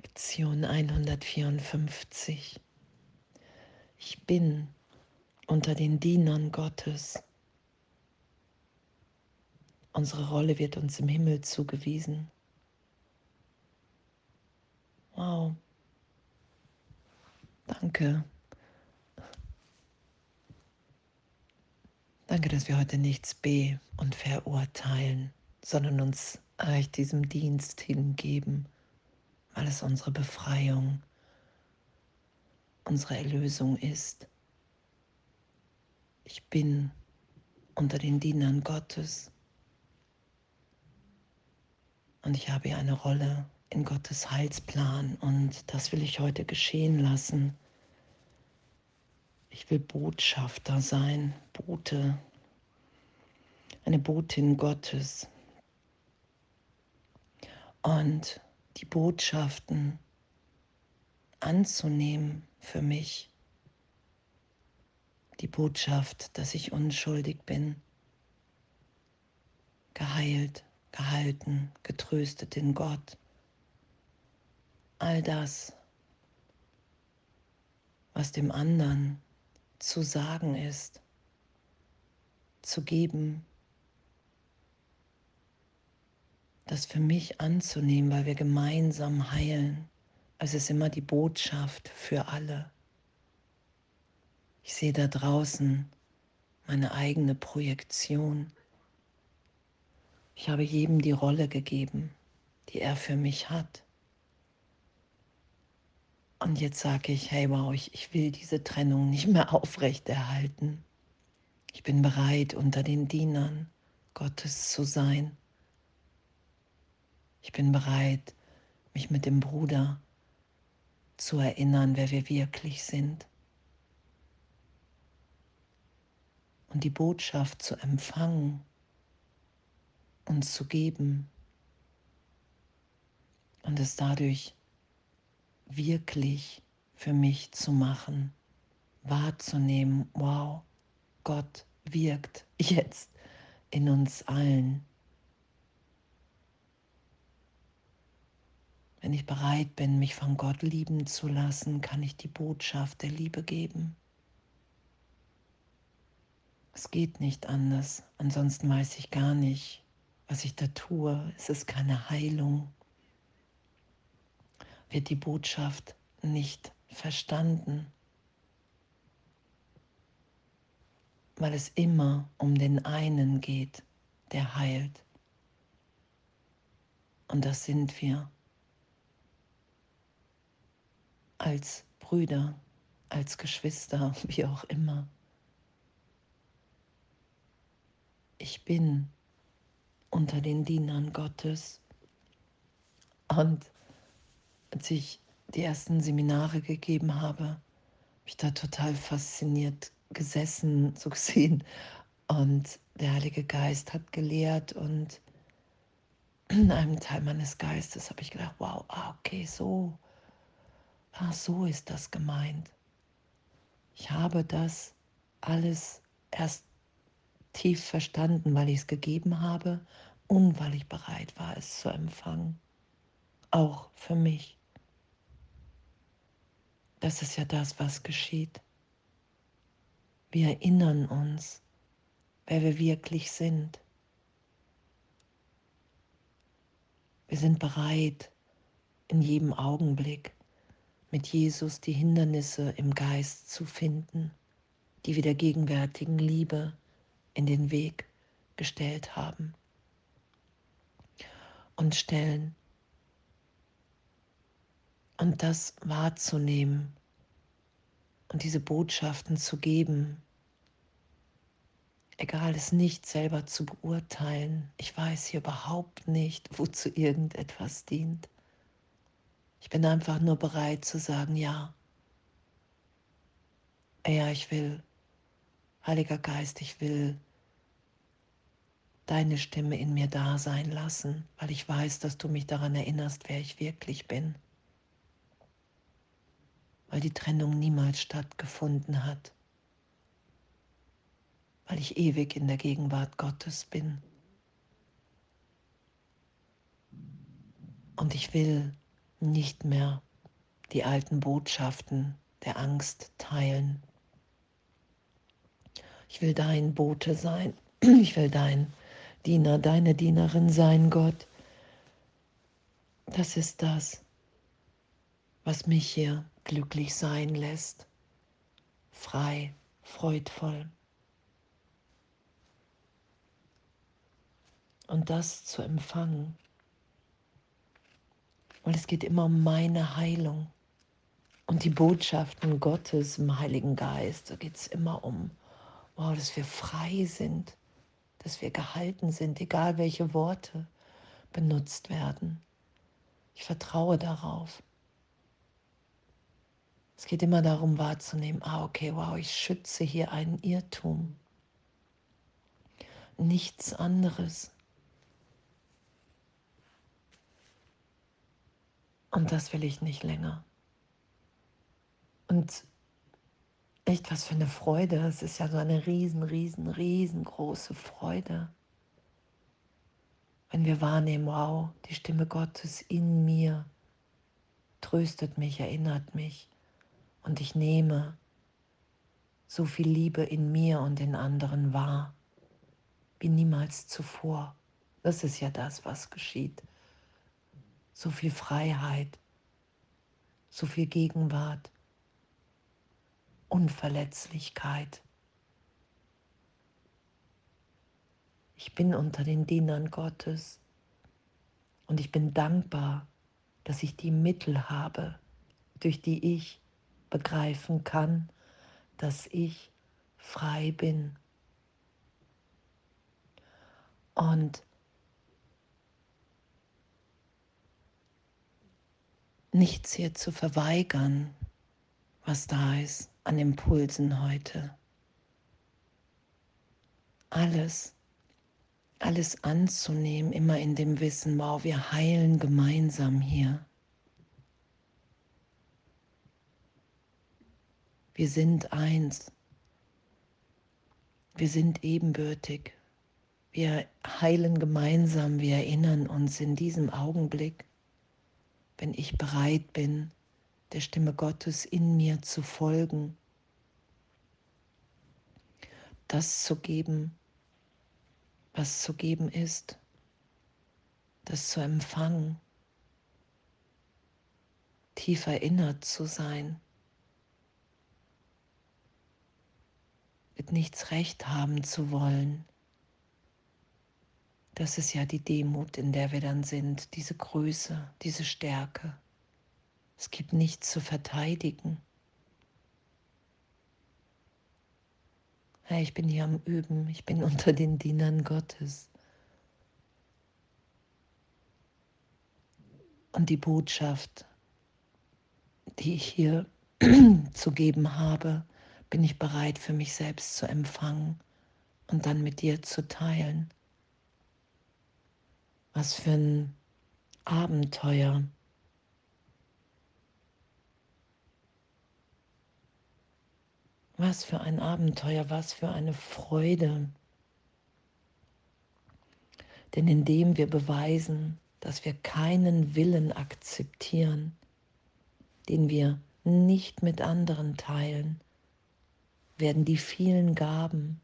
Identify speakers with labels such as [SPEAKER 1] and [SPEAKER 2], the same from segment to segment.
[SPEAKER 1] Lektion 154. Ich bin unter den Dienern Gottes. Unsere Rolle wird uns im Himmel zugewiesen. Wow. Danke. Danke, dass wir heute nichts be- und verurteilen, sondern uns euch diesem Dienst hingeben, weil es unsere Befreiung, unsere Erlösung ist. Ich bin unter den Dienern Gottes und ich habe eine Rolle in Gottes Heilsplan und das will ich heute geschehen lassen. Ich will Botschafter sein, Bote, eine Botin Gottes. Und die Botschaften anzunehmen für mich. Die Botschaft, dass ich unschuldig bin, geheilt, gehalten, getröstet in Gott all das, was dem anderen zu sagen ist, zu geben, das für mich anzunehmen, weil wir gemeinsam heilen. Es ist immer die Botschaft für alle. Ich sehe da draußen meine eigene Projektion. Ich habe jedem die Rolle gegeben, die er für mich hat. Und jetzt sage ich, hey wow, ich, ich will diese Trennung nicht mehr aufrechterhalten. Ich bin bereit, unter den Dienern Gottes zu sein. Ich bin bereit, mich mit dem Bruder zu erinnern, wer wir wirklich sind. Und die Botschaft zu empfangen und zu geben und es dadurch wirklich für mich zu machen, wahrzunehmen, wow, Gott wirkt jetzt in uns allen. Wenn ich bereit bin, mich von Gott lieben zu lassen, kann ich die Botschaft der Liebe geben. Es geht nicht anders, ansonsten weiß ich gar nicht, was ich da tue. Es ist keine Heilung wird die Botschaft nicht verstanden, weil es immer um den einen geht, der heilt. Und das sind wir als Brüder, als Geschwister, wie auch immer. Ich bin unter den Dienern Gottes und als ich die ersten Seminare gegeben habe, habe ich da total fasziniert gesessen, so gesehen. Und der Heilige Geist hat gelehrt und in einem Teil meines Geistes habe ich gedacht, wow, ah, okay, so, ah, so ist das gemeint. Ich habe das alles erst tief verstanden, weil ich es gegeben habe und weil ich bereit war, es zu empfangen. Auch für mich. Das ist ja das, was geschieht. Wir erinnern uns, wer wir wirklich sind. Wir sind bereit, in jedem Augenblick mit Jesus die Hindernisse im Geist zu finden, die wir der gegenwärtigen Liebe in den Weg gestellt haben und stellen und das wahrzunehmen und diese Botschaften zu geben. Egal, es nicht selber zu beurteilen. Ich weiß hier überhaupt nicht, wozu irgendetwas dient. Ich bin einfach nur bereit zu sagen, ja. Ja, ich will, Heiliger Geist, ich will deine Stimme in mir da sein lassen, weil ich weiß, dass du mich daran erinnerst, wer ich wirklich bin weil die Trennung niemals stattgefunden hat, weil ich ewig in der Gegenwart Gottes bin. Und ich will nicht mehr die alten Botschaften der Angst teilen. Ich will dein Bote sein. Ich will dein Diener, deine Dienerin sein, Gott. Das ist das, was mich hier glücklich sein lässt, frei, freudvoll. Und das zu empfangen. Und es geht immer um meine Heilung. Und die Botschaften Gottes im Heiligen Geist, da geht es immer um, wow, dass wir frei sind, dass wir gehalten sind, egal welche Worte benutzt werden. Ich vertraue darauf. Es geht immer darum wahrzunehmen, ah okay, wow, ich schütze hier einen Irrtum. Nichts anderes. Und das will ich nicht länger. Und echt was für eine Freude. Es ist ja so eine riesen, riesen, riesengroße Freude. Wenn wir wahrnehmen, wow, die Stimme Gottes in mir tröstet mich, erinnert mich und ich nehme so viel Liebe in mir und in anderen wahr wie niemals zuvor. Das ist ja das, was geschieht. So viel Freiheit, so viel Gegenwart, Unverletzlichkeit. Ich bin unter den Dienern Gottes und ich bin dankbar, dass ich die Mittel habe, durch die ich begreifen kann, dass ich frei bin. Und nichts hier zu verweigern, was da ist an Impulsen heute. Alles, alles anzunehmen, immer in dem Wissen, wow, wir heilen gemeinsam hier. Wir sind eins. Wir sind ebenbürtig. Wir heilen gemeinsam. Wir erinnern uns in diesem Augenblick, wenn ich bereit bin, der Stimme Gottes in mir zu folgen, das zu geben, was zu geben ist, das zu empfangen, tief erinnert zu sein. mit nichts recht haben zu wollen. Das ist ja die Demut, in der wir dann sind, diese Größe, diese Stärke. Es gibt nichts zu verteidigen. Hey, ich bin hier am Üben, ich bin unter den Dienern Gottes. Und die Botschaft, die ich hier zu geben habe, bin ich bereit für mich selbst zu empfangen und dann mit dir zu teilen. Was für ein Abenteuer. Was für ein Abenteuer, was für eine Freude. Denn indem wir beweisen, dass wir keinen Willen akzeptieren, den wir nicht mit anderen teilen, werden die vielen Gaben,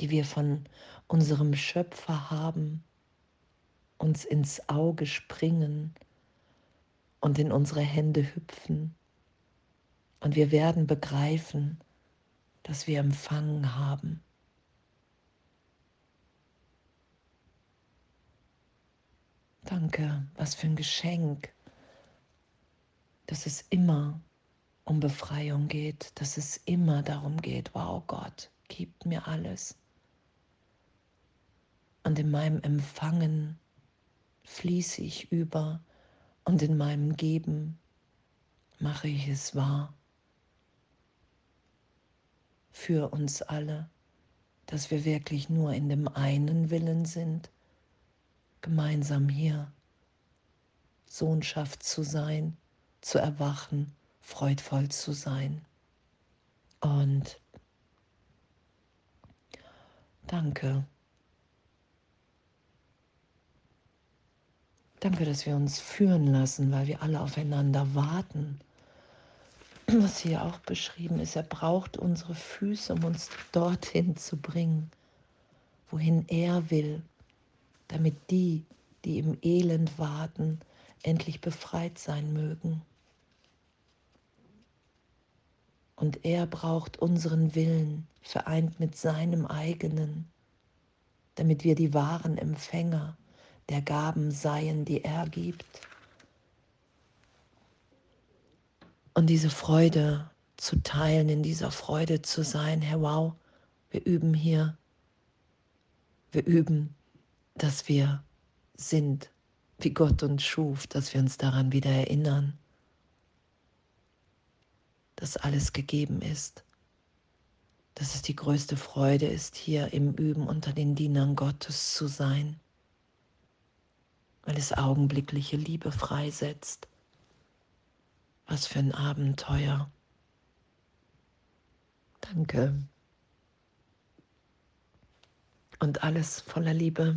[SPEAKER 1] die wir von unserem Schöpfer haben, uns ins Auge springen und in unsere Hände hüpfen. Und wir werden begreifen, dass wir empfangen haben. Danke, was für ein Geschenk, dass es immer um Befreiung geht, dass es immer darum geht, wow Gott, gib mir alles. Und in meinem Empfangen fließe ich über und in meinem Geben mache ich es wahr. Für uns alle, dass wir wirklich nur in dem einen Willen sind, gemeinsam hier Sohnschaft zu sein, zu erwachen freudvoll zu sein. Und danke. Danke, dass wir uns führen lassen, weil wir alle aufeinander warten. Was hier auch beschrieben ist, er braucht unsere Füße, um uns dorthin zu bringen, wohin er will, damit die, die im Elend warten, endlich befreit sein mögen. Und er braucht unseren Willen, vereint mit seinem eigenen, damit wir die wahren Empfänger der Gaben seien, die er gibt. Und diese Freude zu teilen, in dieser Freude zu sein, Herr, wow, wir üben hier. Wir üben, dass wir sind, wie Gott uns schuf, dass wir uns daran wieder erinnern, dass alles gegeben ist, dass es die größte Freude ist, hier im Üben unter den Dienern Gottes zu sein weil es augenblickliche Liebe freisetzt. Was für ein Abenteuer. Danke. Und alles voller Liebe.